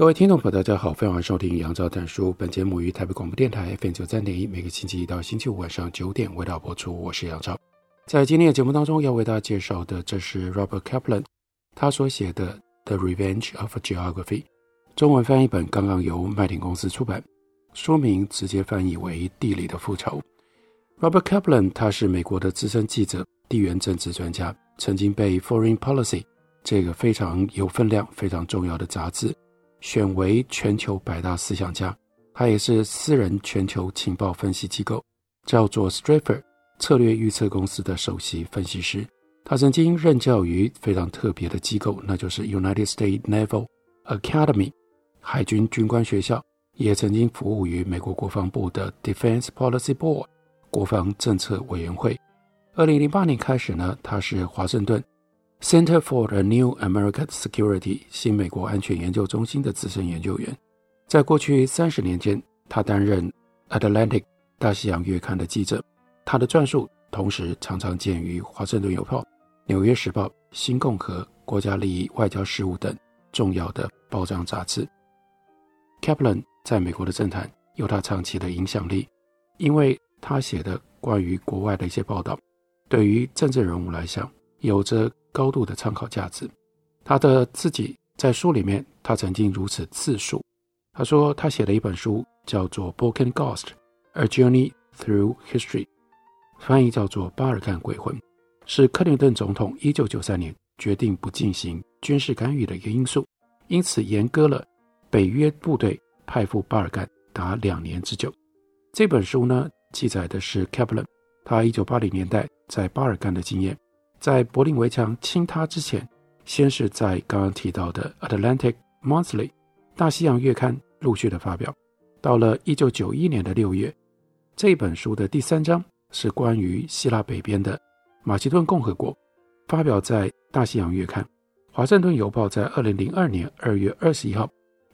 各位听众朋友，大家好，欢迎收听杨照谈书。本节目于台北广播电台 FM 九三点一，每个星期一到星期五晚上九点为大家播出。我是杨照。在今天的节目当中，要为大家介绍的，这是 Robert Kaplan 他所写的《The Revenge of Geography》，中文翻译本刚刚由麦田公司出版，说明直接翻译为《地理的复仇》。Robert Kaplan 他是美国的资深记者、地缘政治专家，曾经被《Foreign Policy》这个非常有分量、非常重要的杂志。选为全球百大思想家，他也是私人全球情报分析机构叫做 Stratefer 策略预测公司的首席分析师。他曾经任教于非常特别的机构，那就是 United States Naval Academy 海军军官学校，也曾经服务于美国国防部的 Defense Policy Board 国防政策委员会。二零零八年开始呢，他是华盛顿。Center for the New American Security 新美国安全研究中心的资深研究员，在过去三十年间，他担任 Atlantic 大西洋月刊的记者。他的撰述同时常常见于华盛顿邮报、纽约时报、新共和、国家利益外交事务等重要的报章杂志。Kaplan 在美国的政坛有他长期的影响力，因为他写的关于国外的一些报道，对于政治人物来讲有着。高度的参考价值。他的自己在书里面，他曾经如此自述：他说他写了一本书，叫做《Balkan Ghost: A Journey Through History》，翻译叫做《巴尔干鬼魂》，是克林顿总统1993年决定不进行军事干预的一个因素，因此延搁了北约部队派赴巴尔干达两年之久。这本书呢，记载的是 Kaplan 他1980年代在巴尔干的经验。在柏林围墙倾塌之前，先是在刚刚提到的《Atlantic Monthly》大西洋月刊陆续的发表。到了一九九一年的六月，这本书的第三章是关于希腊北边的马其顿共和国，发表在大西洋月刊。华盛顿邮报在二零零二年二月二十一号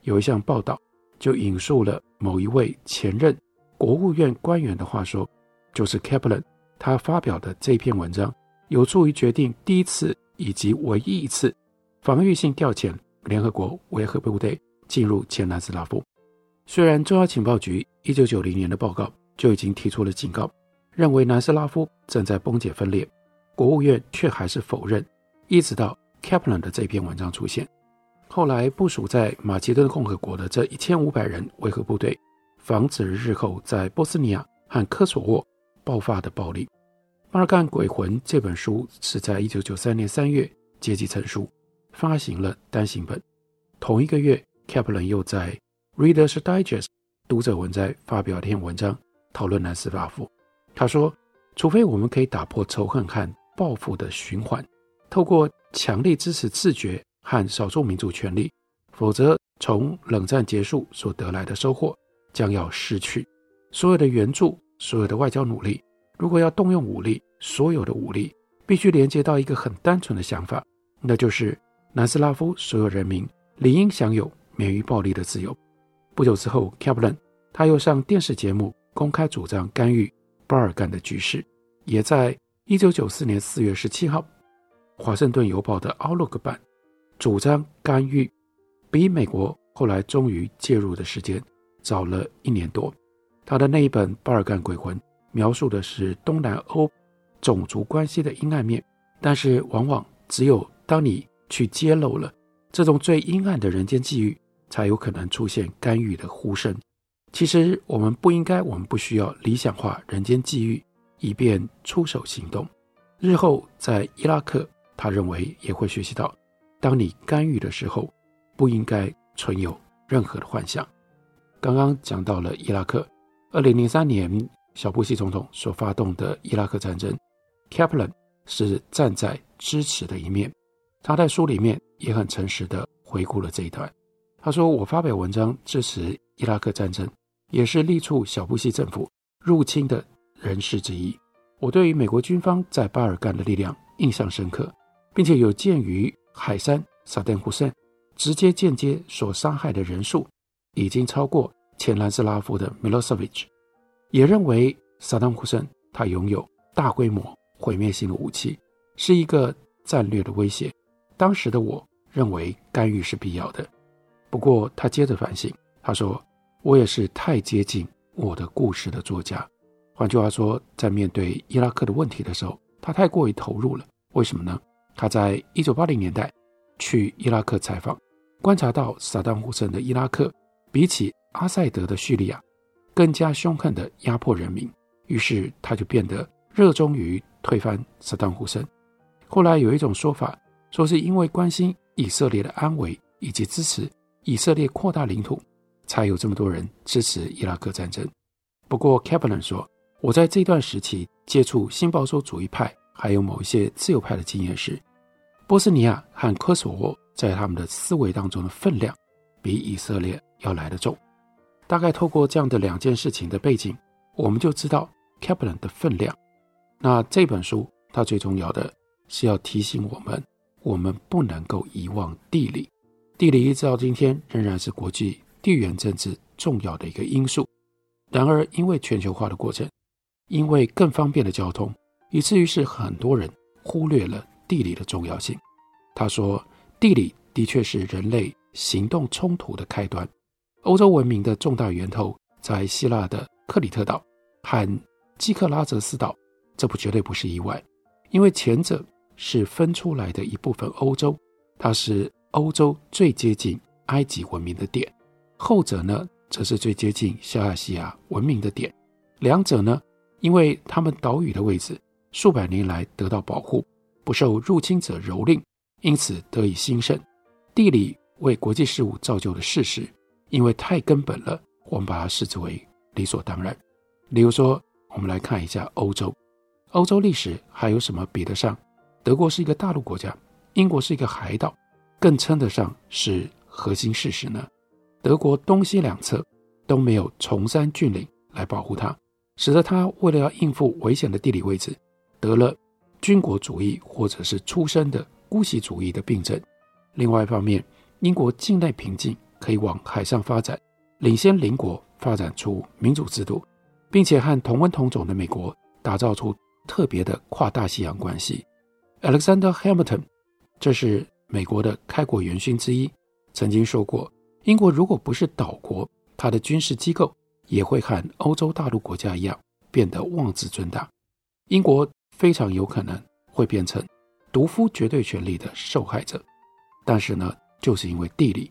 有一项报道，就引述了某一位前任国务院官员的话说，就是 Kaplan 他发表的这篇文章。有助于决定第一次以及唯一一次防御性调遣联合国维和部队进入前南斯拉夫。虽然中央情报局一九九零年的报告就已经提出了警告，认为南斯拉夫正在崩解分裂，国务院却还是否认。一直到 Kaplan 的这篇文章出现，后来部署在马其顿共和国的这一千五百人维和部队，防止日后在波斯尼亚和科索沃爆发的暴力。《巴尔干鬼魂》这本书是在一九九三年三月结集成书，发行了单行本。同一个月，Kaplan 又在《Reader's Digest》读者文摘发表一篇文章，讨论南斯拉夫。他说：“除非我们可以打破仇恨和报复的循环，透过强力支持自觉和少数民族权利，否则从冷战结束所得来的收获将要失去。所有的援助，所有的外交努力。”如果要动用武力，所有的武力必须连接到一个很单纯的想法，那就是南斯拉夫所有人民理应享有免于暴力的自由。不久之后，Kaplan 他又上电视节目公开主张干预巴尔干的局势，也在一九九四年四月十七号，《华盛顿邮报》的 Outlook 版主张干预，比美国后来终于介入的时间早了一年多。他的那一本《巴尔干鬼魂》。描述的是东南欧种族关系的阴暗面，但是往往只有当你去揭露了这种最阴暗的人间际遇，才有可能出现干预的呼声。其实我们不应该，我们不需要理想化人间际遇，以便出手行动。日后在伊拉克，他认为也会学习到，当你干预的时候，不应该存有任何的幻想。刚刚讲到了伊拉克，二零零三年。小布希总统所发动的伊拉克战争，Kaplan 是站在支持的一面。他在书里面也很诚实地回顾了这一段。他说：“我发表文章支持伊拉克战争，也是力促小布希政府入侵的人士之一。我对于美国军方在巴尔干的力量印象深刻，并且有鉴于海山萨旦胡塞直接间接所杀害的人数已经超过前南斯拉夫的米洛塞维奇，也认为萨旦胡森他拥有大规模毁灭性的武器，是一个战略的威胁。当时的我认为干预是必要的。不过他接着反省，他说：“我也是太接近我的故事的作家。换句话说，在面对伊拉克的问题的时候，他太过于投入了。为什么呢？他在一九八零年代去伊拉克采访，观察到萨达姆·胡森的伊拉克比起阿塞德的叙利亚更加凶狠地压迫人民，于是他就变得热衷于推翻萨达姆·胡塞。后来有一种说法，说是因为关心以色列的安危以及支持。”以色列扩大领土，才有这么多人支持伊拉克战争。不过，Kaplan 说：“我在这段时期接触新保守主义派，还有某一些自由派的经验时，波斯尼亚和科索沃在他们的思维当中的分量，比以色列要来得重。大概透过这样的两件事情的背景，我们就知道 Kaplan 的分量。那这本书它最重要的是要提醒我们，我们不能够遗忘地理。”地理一直到今天仍然是国际地缘政治重要的一个因素。然而，因为全球化的过程，因为更方便的交通，以至于是很多人忽略了地理的重要性。他说，地理的确是人类行动冲突的开端。欧洲文明的重大源头在希腊的克里特岛和基克拉泽斯岛，这不绝对不是意外，因为前者是分出来的一部分欧洲，它是。欧洲最接近埃及文明的点，后者呢，则是最接近小亚细亚文明的点。两者呢，因为他们岛屿的位置数百年来得到保护，不受入侵者蹂躏，因此得以兴盛。地理为国际事务造就的事实，因为太根本了，我们把它视之为理所当然。例如说，我们来看一下欧洲，欧洲历史还有什么比得上？德国是一个大陆国家，英国是一个海岛。更称得上是核心事实呢？德国东西两侧都没有崇山峻岭来保护它，使得它为了要应付危险的地理位置，得了军国主义或者是出身的姑息主义的病症。另外一方面，英国境内平静，可以往海上发展，领先邻国发展出民主制度，并且和同温同种的美国打造出特别的跨大西洋关系。Alexander Hamilton，这是。美国的开国元勋之一曾经说过：“英国如果不是岛国，它的军事机构也会和欧洲大陆国家一样变得妄自尊大。英国非常有可能会变成独夫绝对权力的受害者。但是呢，就是因为地理，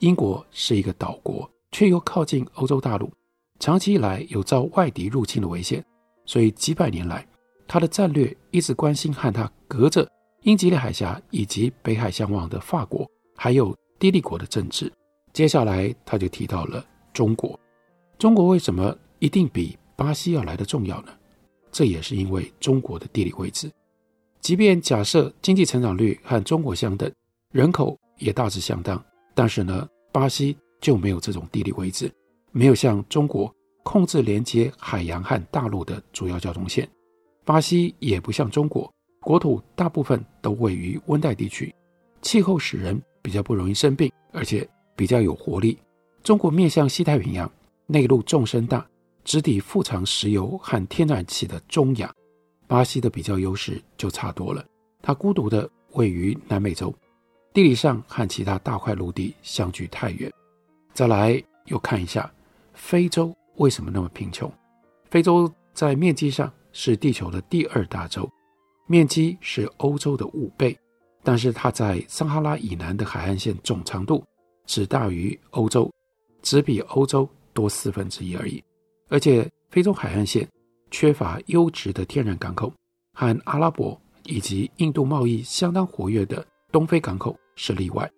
英国是一个岛国，却又靠近欧洲大陆，长期以来有遭外敌入侵的危险，所以几百年来，他的战略一直关心和他隔着。”英吉利海峡以及北海相望的法国，还有低利国的政治。接下来他就提到了中国。中国为什么一定比巴西要来得重要呢？这也是因为中国的地理位置。即便假设经济成长率和中国相等，人口也大致相当，但是呢，巴西就没有这种地理位置，没有像中国控制连接海洋和大陆的主要交通线。巴西也不像中国。国土大部分都位于温带地区，气候使人比较不容易生病，而且比较有活力。中国面向西太平洋，内陆纵深大，直抵富藏石油和天然气的中亚。巴西的比较优势就差多了，它孤独地位于南美洲，地理上和其他大块陆地相距太远。再来又看一下非洲为什么那么贫穷？非洲在面积上是地球的第二大洲。面积是欧洲的五倍，但是它在撒哈拉以南的海岸线总长度只大于欧洲，只比欧洲多四分之一而已。而且非洲海岸线缺乏优质的天然港口，和阿拉伯以及印度贸易相当活跃的东非港口是例外。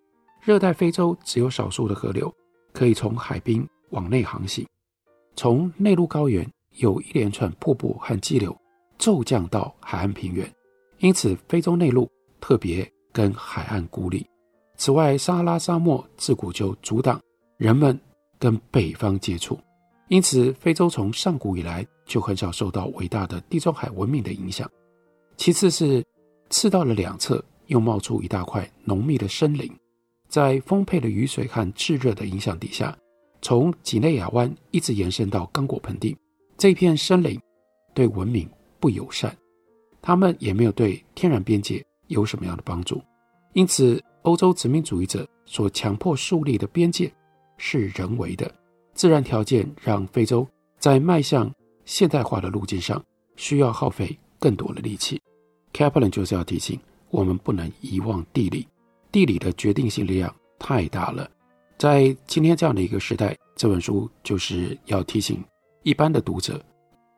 热带非洲只有少数的河流可以从海滨往内航行，从内陆高原有一连串瀑布和激流骤降到海岸平原。因此，非洲内陆特别跟海岸孤立。此外，撒哈拉沙漠自古就阻挡人们跟北方接触，因此非洲从上古以来就很少受到伟大的地中海文明的影响。其次是赤道的两侧又冒出一大块浓密的森林，在丰沛的雨水和炙热的影响底下，从几内亚湾一直延伸到刚果盆地，这片森林对文明不友善，他们也没有对天然边界有什么样的帮助，因此。欧洲殖民主义者所强迫树立的边界是人为的，自然条件让非洲在迈向现代化的路径上需要耗费更多的力气。Kaplan 就是要提醒我们不能遗忘地理，地理的决定性力量太大了。在今天这样的一个时代，这本书就是要提醒一般的读者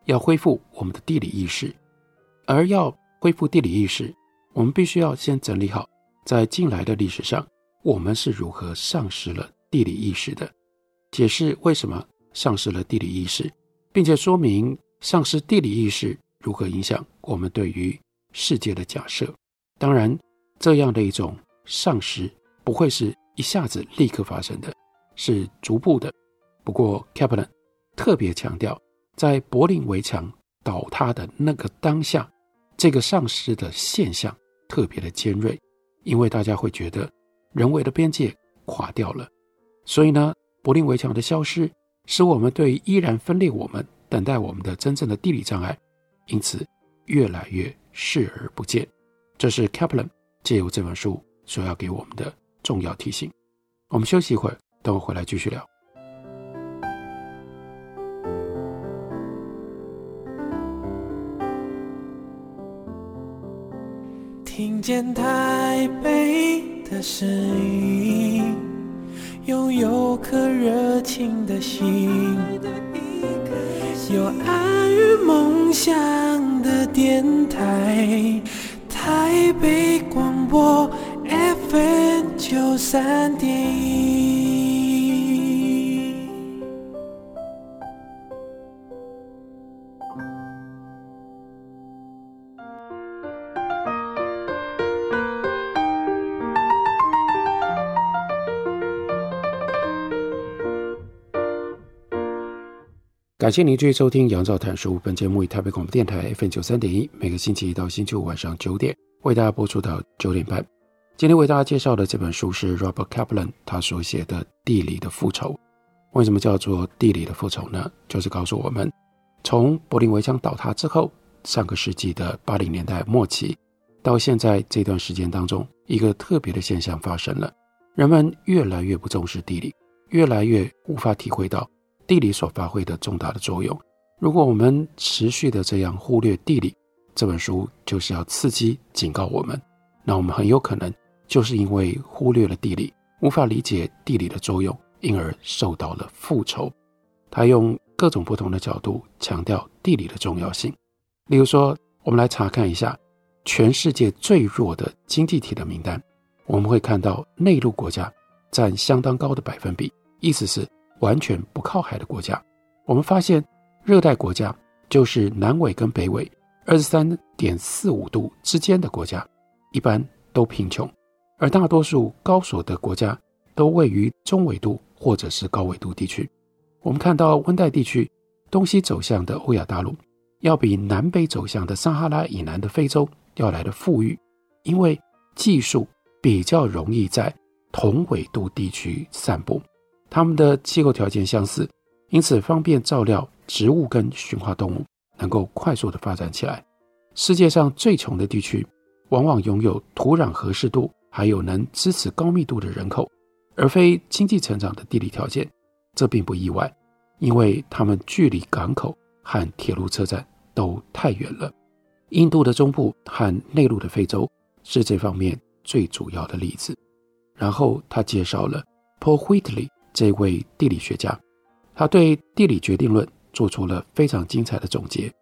要恢复我们的地理意识，而要恢复地理意识，我们必须要先整理好。在近来的历史上，我们是如何丧失了地理意识的？解释为什么丧失了地理意识，并且说明丧失地理意识如何影响我们对于世界的假设。当然，这样的一种丧失不会是一下子立刻发生的，是逐步的。不过，Kaplan 特别强调，在柏林围墙倒塌的那个当下，这个丧失的现象特别的尖锐。因为大家会觉得人为的边界垮掉了，所以呢，柏林围墙的消失使我们对依然分裂我们、等待我们的真正的地理障碍，因此越来越视而不见。这是 Kaplan 借由这本书所要给我们的重要提醒。我们休息一会儿，等我回来继续聊。听见台北的声音，拥有颗热情的心，有爱与梦想的电台，台北广播 FM 九三点感谢您继续收听杨照谈书。本节目以台北广播电台 FM 九三点一，每个星期一到星期五晚上九点为大家播出到九点半。今天为大家介绍的这本书是 Robert Kaplan 他所写的《地理的复仇》。为什么叫做地理的复仇呢？就是告诉我们，从柏林围墙倒塌之后，上个世纪的八零年代末期到现在这段时间当中，一个特别的现象发生了：人们越来越不重视地理，越来越无法体会到。地理所发挥的重大的作用，如果我们持续的这样忽略地理，这本书就是要刺激警告我们。那我们很有可能就是因为忽略了地理，无法理解地理的作用，因而受到了复仇。他用各种不同的角度强调地理的重要性。例如说，我们来查看一下全世界最弱的经济体的名单，我们会看到内陆国家占相当高的百分比，意思是。完全不靠海的国家，我们发现热带国家就是南纬跟北纬二十三点四五度之间的国家，一般都贫穷；而大多数高所得国家都位于中纬度或者是高纬度地区。我们看到温带地区东西走向的欧亚大陆，要比南北走向的撒哈拉以南的非洲要来的富裕，因为技术比较容易在同纬度地区散布。它们的气候条件相似，因此方便照料植物跟驯化动物，能够快速的发展起来。世界上最穷的地区，往往拥有土壤合适度，还有能支持高密度的人口，而非经济成长的地理条件。这并不意外，因为它们距离港口和铁路车站都太远了。印度的中部和内陆的非洲是这方面最主要的例子。然后他介绍了 Paul Whitley。这位地理学家，他对地理决定论做出了非常精彩的总结。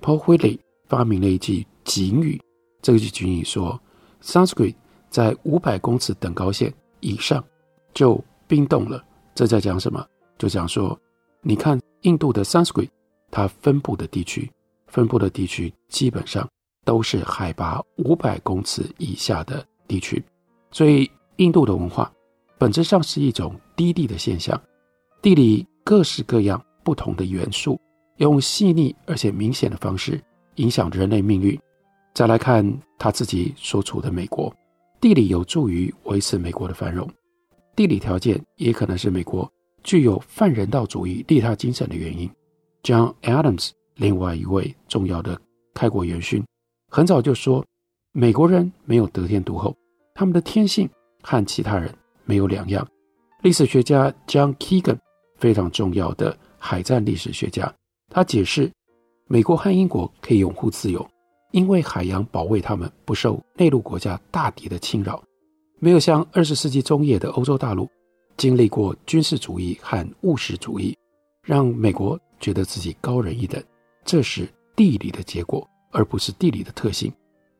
Paul Whitley 发明了一句警语，这句警语说：“Sanskrit 在五百公尺等高线以上就冰冻了。”这在讲什么？就讲说，你看印度的 Sanskrit，它分布的地区，分布的地区基本上都是海拔五百公尺以下的地区。所以，印度的文化本质上是一种低地的现象，地理各式各样不同的元素，用细腻而且明显的方式影响人类命运。再来看他自己所处的美国，地理有助于维持美国的繁荣，地理条件也可能是美国具有泛人道主义利他精神的原因。John Adams，另外一位重要的开国元勋，很早就说，美国人没有得天独厚，他们的天性和其他人没有两样。历史学家 John Keegan，非常重要的海战历史学家，他解释，美国和英国可以拥护自由，因为海洋保卫他们不受内陆国家大敌的侵扰，没有像二十世纪中叶的欧洲大陆经历过军事主义和务实主义，让美国觉得自己高人一等。这是地理的结果，而不是地理的特性。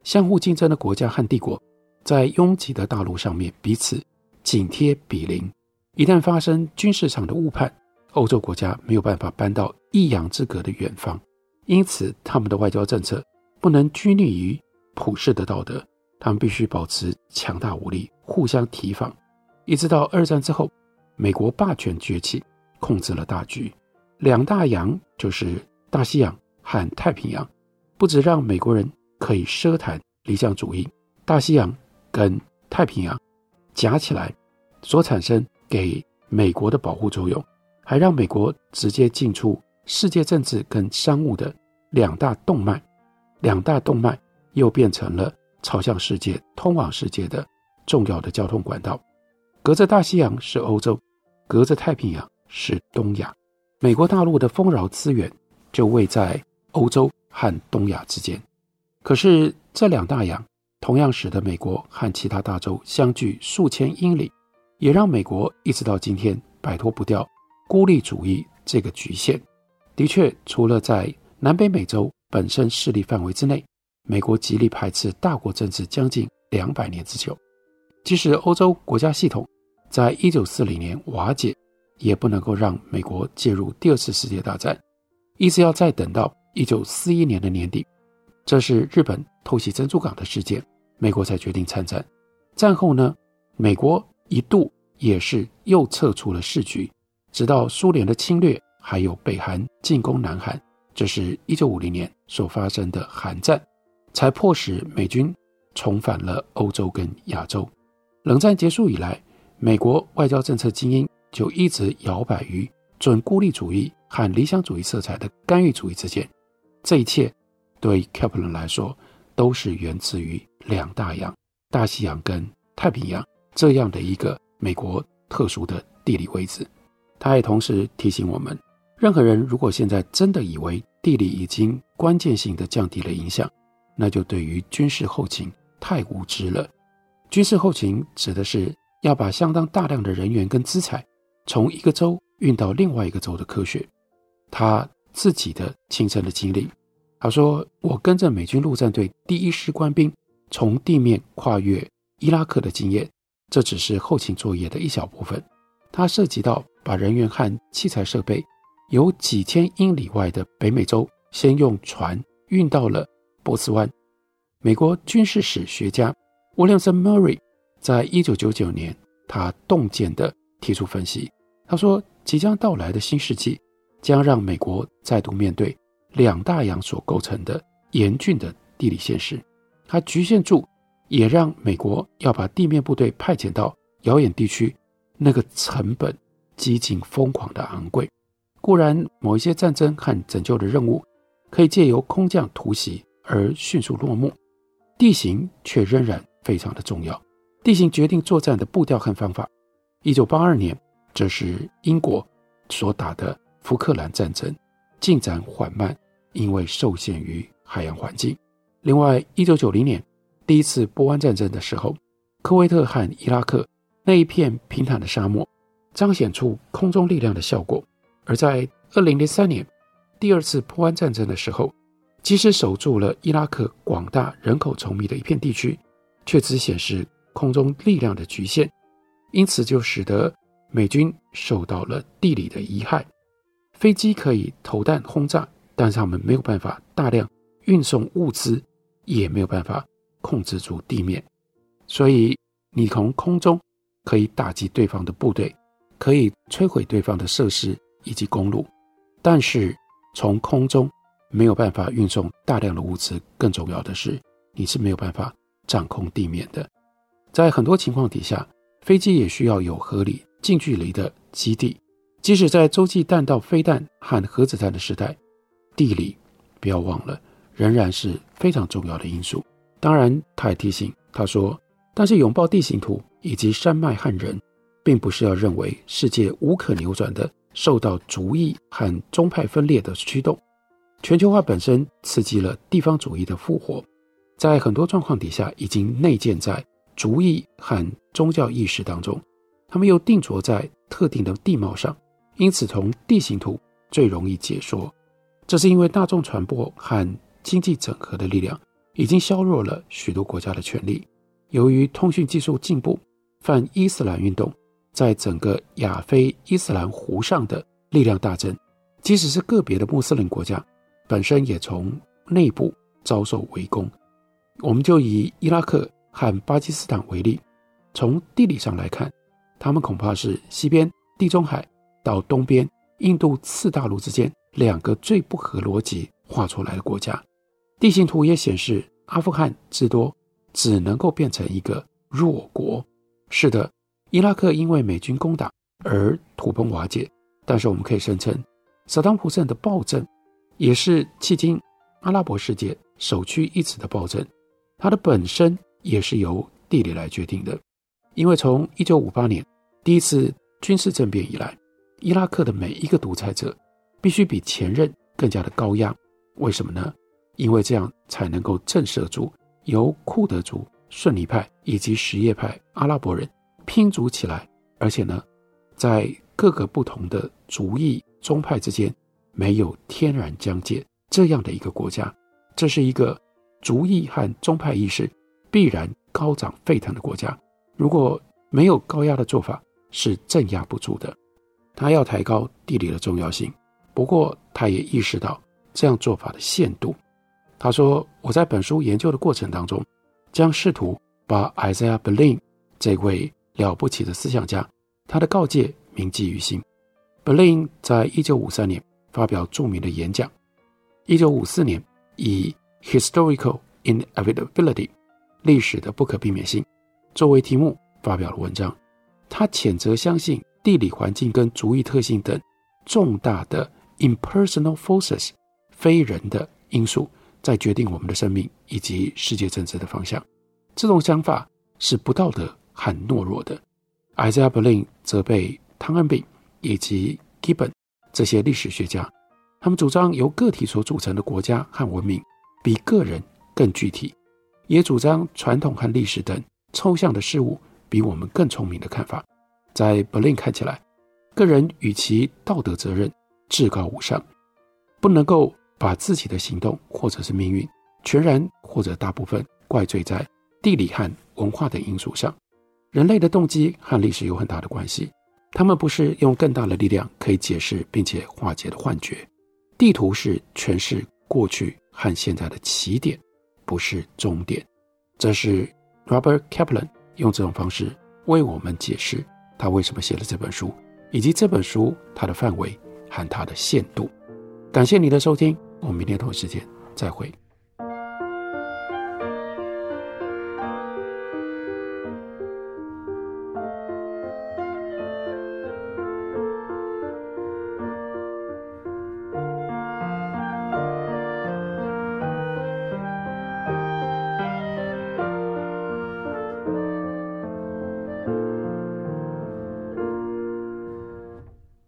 相互竞争的国家和帝国，在拥挤的大陆上面彼此紧贴比邻，一旦发生军事上的误判，欧洲国家没有办法搬到一洋之隔的远方，因此他们的外交政策不能拘泥于普世的道德，他们必须保持强大武力，互相提防。一直到二战之后，美国霸权崛起，控制了大局，两大洋就是大西洋和太平洋，不止让美国人。可以奢谈理想主义，大西洋跟太平洋夹起来所产生给美国的保护作用，还让美国直接进出世界政治跟商务的两大动脉，两大动脉又变成了朝向世界、通往世界的重要的交通管道。隔着大西洋是欧洲，隔着太平洋是东亚，美国大陆的丰饶资源就位在欧洲和东亚之间。可是，这两大洋同样使得美国和其他大洲相距数千英里，也让美国一直到今天摆脱不掉孤立主义这个局限。的确，除了在南北美洲本身势力范围之内，美国极力排斥大国政治将近两百年之久。即使欧洲国家系统在一九四零年瓦解，也不能够让美国介入第二次世界大战，一直要再等到一九四一年的年底。这是日本偷袭珍珠港的事件，美国才决定参战。战后呢，美国一度也是又撤出了市局，直到苏联的侵略，还有北韩进攻南韩，这是一九五零年所发生的韩战，才迫使美军重返了欧洲跟亚洲。冷战结束以来，美国外交政策精英就一直摇摆于准孤立主义和理想主义色彩的干预主义之间，这一切。对开普勒来说，都是源自于两大洋、大西洋跟太平洋这样的一个美国特殊的地理位置。他也同时提醒我们，任何人如果现在真的以为地理已经关键性的降低了影响，那就对于军事后勤太无知了。军事后勤指的是要把相当大量的人员跟资产从一个州运到另外一个州的科学。他自己的亲身的经历。他说：“我跟着美军陆战队第一师官兵从地面跨越伊拉克的经验，这只是后勤作业的一小部分。它涉及到把人员和器材设备由几千英里外的北美洲先用船运到了波斯湾。美国军事史学家 William Murray 在一九九九年，他洞见地提出分析。他说，即将到来的新世纪将让美国再度面对。”两大洋所构成的严峻的地理现实，它局限住，也让美国要把地面部队派遣到遥远地区，那个成本几近疯狂的昂贵。固然，某一些战争和拯救的任务可以借由空降突袭而迅速落幕，地形却仍然非常的重要。地形决定作战的步调和方法。一九八二年，这是英国所打的福克兰战争。进展缓慢，因为受限于海洋环境。另外，一九九零年第一次波湾战争的时候，科威特和伊拉克那一片平坦的沙漠，彰显出空中力量的效果。而在二零零三年第二次波湾战争的时候，即使守住了伊拉克广大人口稠密的一片地区，却只显示空中力量的局限，因此就使得美军受到了地理的遗害。飞机可以投弹轰炸，但是他们没有办法大量运送物资，也没有办法控制住地面。所以你从空中可以打击对方的部队，可以摧毁对方的设施以及公路，但是从空中没有办法运送大量的物资。更重要的是，你是没有办法掌控地面的。在很多情况底下，飞机也需要有合理近距离的基地。即使在洲际弹道飞弹和核子弹的时代，地理不要忘了，仍然是非常重要的因素。当然，他也提醒他说：“但是拥抱地形图以及山脉和人，并不是要认为世界无可扭转的受到族裔和宗派分裂的驱动。全球化本身刺激了地方主义的复活，在很多状况底下，已经内建在族裔和宗教意识当中，他们又定着在特定的地貌上。”因此，从地形图最容易解说，这是因为大众传播和经济整合的力量已经削弱了许多国家的权力。由于通讯技术进步，泛伊斯兰运动在整个亚非伊斯兰湖上的力量大增。即使是个别的穆斯林国家，本身也从内部遭受围攻。我们就以伊拉克和巴基斯坦为例，从地理上来看，他们恐怕是西边地中海。到东边，印度次大陆之间两个最不合逻辑画出来的国家，地形图也显示阿富汗至多只能够变成一个弱国。是的，伊拉克因为美军攻打而土崩瓦解，但是我们可以声称，萨达姆胡塞的暴政也是迄今阿拉伯世界首屈一指的暴政，它的本身也是由地理来决定的，因为从一九五八年第一次军事政变以来。伊拉克的每一个独裁者必须比前任更加的高压，为什么呢？因为这样才能够震慑住由库德族、逊尼派以及什叶派阿拉伯人拼组起来，而且呢，在各个不同的族裔宗派之间没有天然疆界这样的一个国家。这是一个族裔和宗派意识必然高涨沸腾的国家。如果没有高压的做法，是镇压不住的。他要抬高地理的重要性，不过他也意识到这样做法的限度。他说：“我在本书研究的过程当中，将试图把 Isaiah Berlin 这位了不起的思想家他的告诫铭记于心。Berlin 在一九五三年发表著名的演讲，一九五四年以 Historical Inevitability 历史的不可避免性作为题目发表了文章。他谴责相信。”地理环境跟族裔特性等重大的 impersonal forces 非人的因素，在决定我们的生命以及世界政治的方向。这种想法是不道德和懦弱的。艾泽亚·布林责备汤恩比以及基本这些历史学家，他们主张由个体所组成的国家和文明比个人更具体，也主张传统和历史等抽象的事物比我们更聪明的看法。在 Berlin 看起来，个人与其道德责任至高无上，不能够把自己的行动或者是命运全然或者大部分怪罪在地理和文化的因素上。人类的动机和历史有很大的关系，他们不是用更大的力量可以解释并且化解的幻觉。地图是诠释过去和现在的起点，不是终点。这是 Robert Kaplan 用这种方式为我们解释。他为什么写了这本书，以及这本书它的范围和它的限度？感谢你的收听，我们明天同一时间再会。